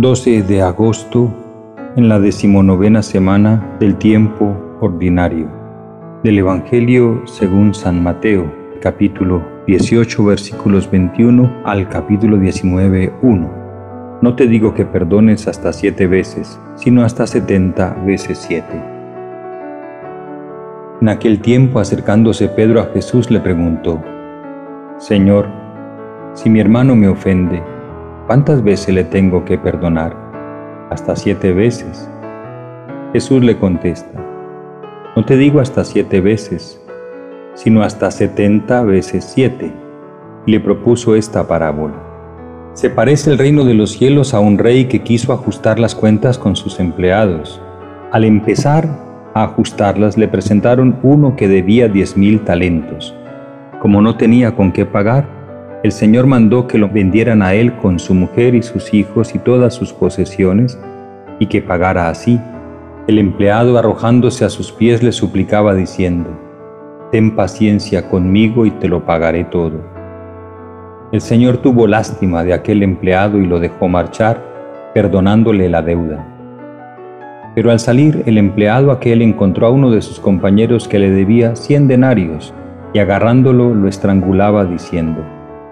12 de agosto, en la decimonovena semana del tiempo ordinario. Del Evangelio según San Mateo, capítulo 18, versículos 21 al capítulo 19, 1. No te digo que perdones hasta siete veces, sino hasta setenta veces siete. En aquel tiempo, acercándose Pedro a Jesús, le preguntó, Señor, si mi hermano me ofende, ¿cuántas veces le tengo que perdonar? Hasta siete veces. Jesús le contesta, no te digo hasta siete veces, sino hasta setenta veces siete. Y le propuso esta parábola. Se parece el reino de los cielos a un rey que quiso ajustar las cuentas con sus empleados. Al empezar a ajustarlas le presentaron uno que debía diez mil talentos. Como no tenía con qué pagar, el Señor mandó que lo vendieran a él con su mujer y sus hijos y todas sus posesiones, y que pagara así. El empleado arrojándose a sus pies le suplicaba diciendo, Ten paciencia conmigo y te lo pagaré todo. El Señor tuvo lástima de aquel empleado y lo dejó marchar, perdonándole la deuda. Pero al salir el empleado aquel encontró a uno de sus compañeros que le debía cien denarios, y agarrándolo lo estrangulaba diciendo,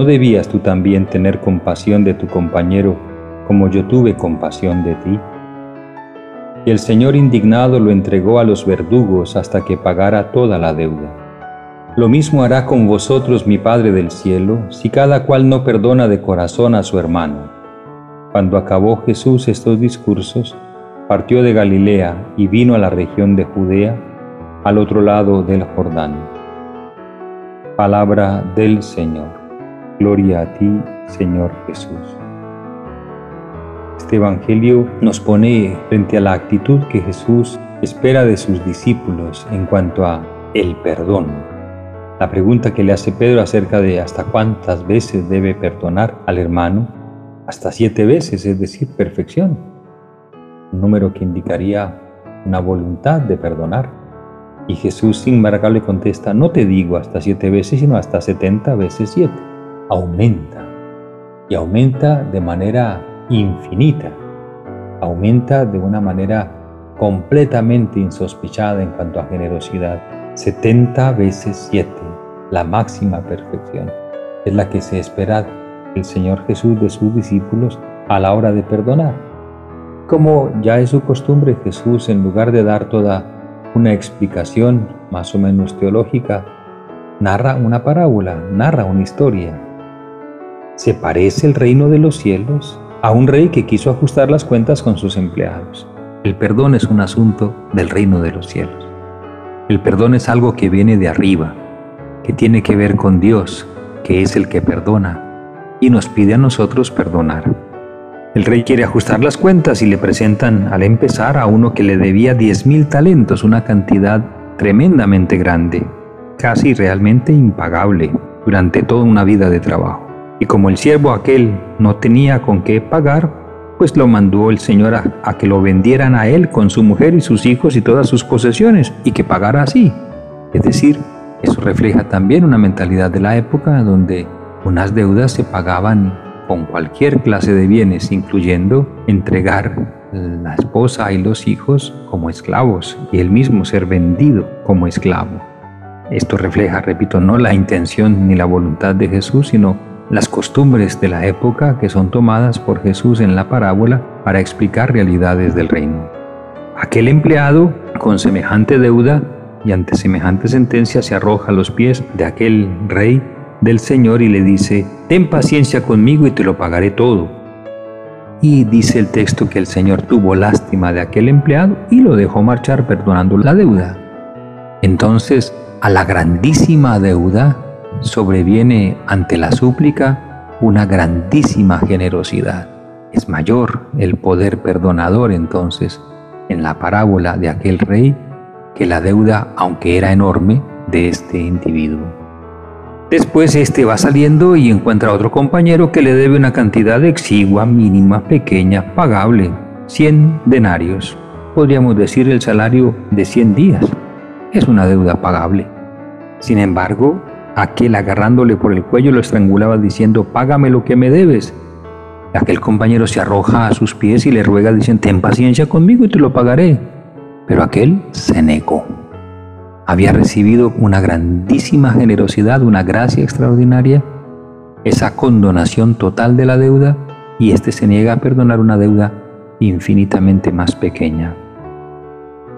¿No debías tú también tener compasión de tu compañero como yo tuve compasión de ti? Y el Señor indignado lo entregó a los verdugos hasta que pagara toda la deuda. Lo mismo hará con vosotros mi Padre del cielo, si cada cual no perdona de corazón a su hermano. Cuando acabó Jesús estos discursos, partió de Galilea y vino a la región de Judea, al otro lado del Jordán. Palabra del Señor. Gloria a ti, Señor Jesús. Este Evangelio nos pone frente a la actitud que Jesús espera de sus discípulos en cuanto a el perdón. La pregunta que le hace Pedro acerca de hasta cuántas veces debe perdonar al hermano, hasta siete veces, es decir, perfección. Un número que indicaría una voluntad de perdonar. Y Jesús sin embargo le contesta, no te digo hasta siete veces, sino hasta setenta veces siete aumenta y aumenta de manera infinita, aumenta de una manera completamente insospechada en cuanto a generosidad. 70 veces 7, la máxima perfección, es la que se espera el Señor Jesús de sus discípulos a la hora de perdonar. Como ya es su costumbre, Jesús, en lugar de dar toda una explicación más o menos teológica, narra una parábola, narra una historia, ¿Se parece el reino de los cielos a un rey que quiso ajustar las cuentas con sus empleados? El perdón es un asunto del reino de los cielos. El perdón es algo que viene de arriba, que tiene que ver con Dios, que es el que perdona, y nos pide a nosotros perdonar. El rey quiere ajustar las cuentas y le presentan al empezar a uno que le debía diez mil talentos, una cantidad tremendamente grande, casi realmente impagable durante toda una vida de trabajo. Y como el siervo aquel no tenía con qué pagar, pues lo mandó el Señor a, que lo vendieran a él con su mujer y sus hijos y todas sus posesiones y que pagara así. Es decir, eso refleja también una mentalidad de la época donde unas deudas se pagaban con cualquier clase de bienes, incluyendo entregar la esposa y los hijos como esclavos y él mismo ser vendido como esclavo. Esto refleja, repito, no la intención ni la voluntad de Jesús, sino las costumbres de la época que son tomadas por Jesús en la parábola para explicar realidades del reino. Aquel empleado, con semejante deuda y ante semejante sentencia, se arroja a los pies de aquel rey del Señor y le dice, ten paciencia conmigo y te lo pagaré todo. Y dice el texto que el Señor tuvo lástima de aquel empleado y lo dejó marchar perdonando la deuda. Entonces, a la grandísima deuda sobreviene ante la súplica una grandísima generosidad. es mayor el poder perdonador entonces en la parábola de aquel rey que la deuda, aunque era enorme, de este individuo. Después este va saliendo y encuentra a otro compañero que le debe una cantidad exigua, mínima, pequeña, pagable, 100 denarios. Podríamos decir el salario de 100 días. Es una deuda pagable. Sin embargo, aquel agarrándole por el cuello lo estrangulaba diciendo, págame lo que me debes. Aquel compañero se arroja a sus pies y le ruega diciendo, ten paciencia conmigo y te lo pagaré. Pero aquel se negó. Había recibido una grandísima generosidad, una gracia extraordinaria, esa condonación total de la deuda, y éste se niega a perdonar una deuda infinitamente más pequeña.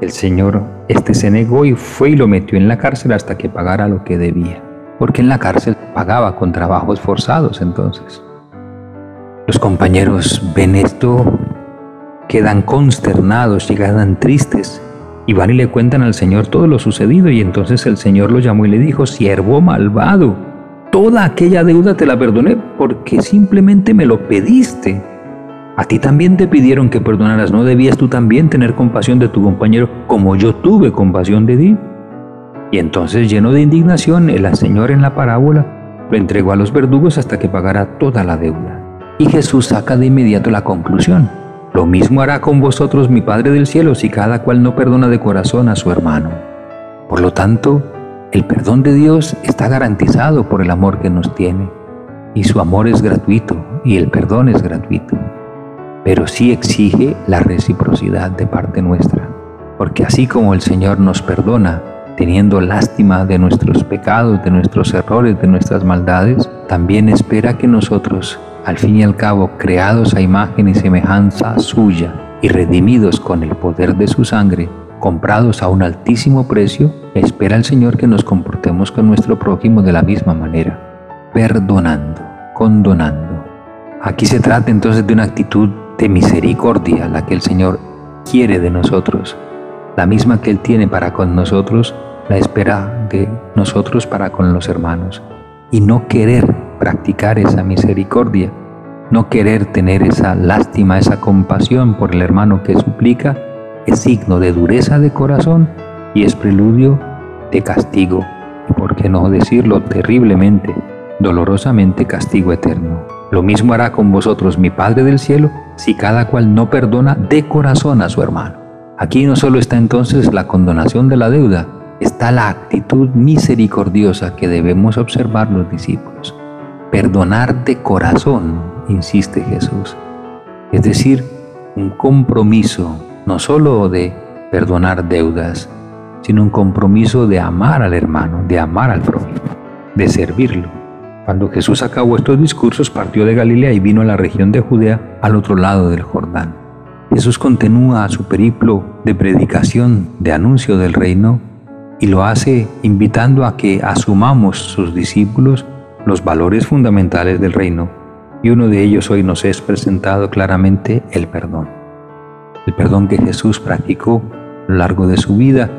El Señor, este se negó y fue y lo metió en la cárcel hasta que pagara lo que debía, porque en la cárcel pagaba con trabajos forzados entonces. Los compañeros ven esto, quedan consternados quedan tristes y van y le cuentan al Señor todo lo sucedido y entonces el Señor lo llamó y le dijo, siervo malvado, toda aquella deuda te la perdoné porque simplemente me lo pediste. A ti también te pidieron que perdonaras, ¿no debías tú también tener compasión de tu compañero como yo tuve compasión de ti? Y entonces lleno de indignación, el Señor en la parábola lo entregó a los verdugos hasta que pagara toda la deuda. Y Jesús saca de inmediato la conclusión. Lo mismo hará con vosotros mi Padre del cielo si cada cual no perdona de corazón a su hermano. Por lo tanto, el perdón de Dios está garantizado por el amor que nos tiene. Y su amor es gratuito y el perdón es gratuito. Pero sí exige la reciprocidad de parte nuestra. Porque así como el Señor nos perdona, teniendo lástima de nuestros pecados, de nuestros errores, de nuestras maldades, también espera que nosotros al fin y al cabo creados a imagen y semejanza suya y redimidos con el poder de su sangre, comprados a un altísimo precio, espera el Señor que nos comportemos con nuestro prójimo de la misma manera, perdonando, condonando. Aquí se trata entonces de una actitud de misericordia, la que el Señor quiere de nosotros, la misma que Él tiene para con nosotros, la espera de nosotros para con los hermanos, y no querer practicar esa misericordia, no querer tener esa lástima, esa compasión por el hermano que suplica, es signo de dureza de corazón y es preludio de castigo, por qué no decirlo terriblemente, dolorosamente castigo eterno. Lo mismo hará con vosotros mi Padre del cielo si cada cual no perdona de corazón a su hermano. Aquí no solo está entonces la condonación de la deuda, está la actitud misericordiosa que debemos observar los discípulos perdonar de corazón, insiste Jesús. Es decir, un compromiso no solo de perdonar deudas, sino un compromiso de amar al hermano, de amar al prójimo, de servirlo. Cuando Jesús acabó estos discursos, partió de Galilea y vino a la región de Judea, al otro lado del Jordán. Jesús continúa su periplo de predicación, de anuncio del reino, y lo hace invitando a que asumamos sus discípulos los valores fundamentales del reino y uno de ellos hoy nos es presentado claramente el perdón. El perdón que Jesús practicó a lo largo de su vida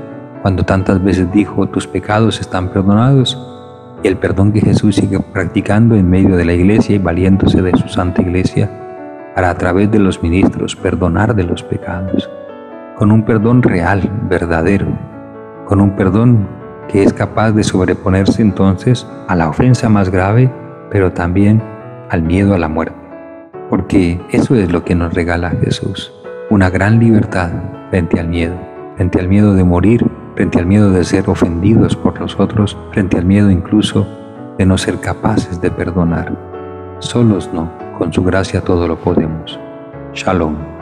cuando tantas veces dijo tus pecados están perdonados y el perdón que Jesús sigue practicando en medio de la iglesia y valiéndose de su santa iglesia para a través de los ministros perdonar de los pecados, con un perdón real, verdadero, con un perdón que es capaz de sobreponerse entonces a la ofensa más grave, pero también al miedo a la muerte. Porque eso es lo que nos regala Jesús, una gran libertad frente al miedo, frente al miedo de morir, frente al miedo de ser ofendidos por los otros, frente al miedo incluso de no ser capaces de perdonar. Solos no, con su gracia todo lo podemos. Shalom.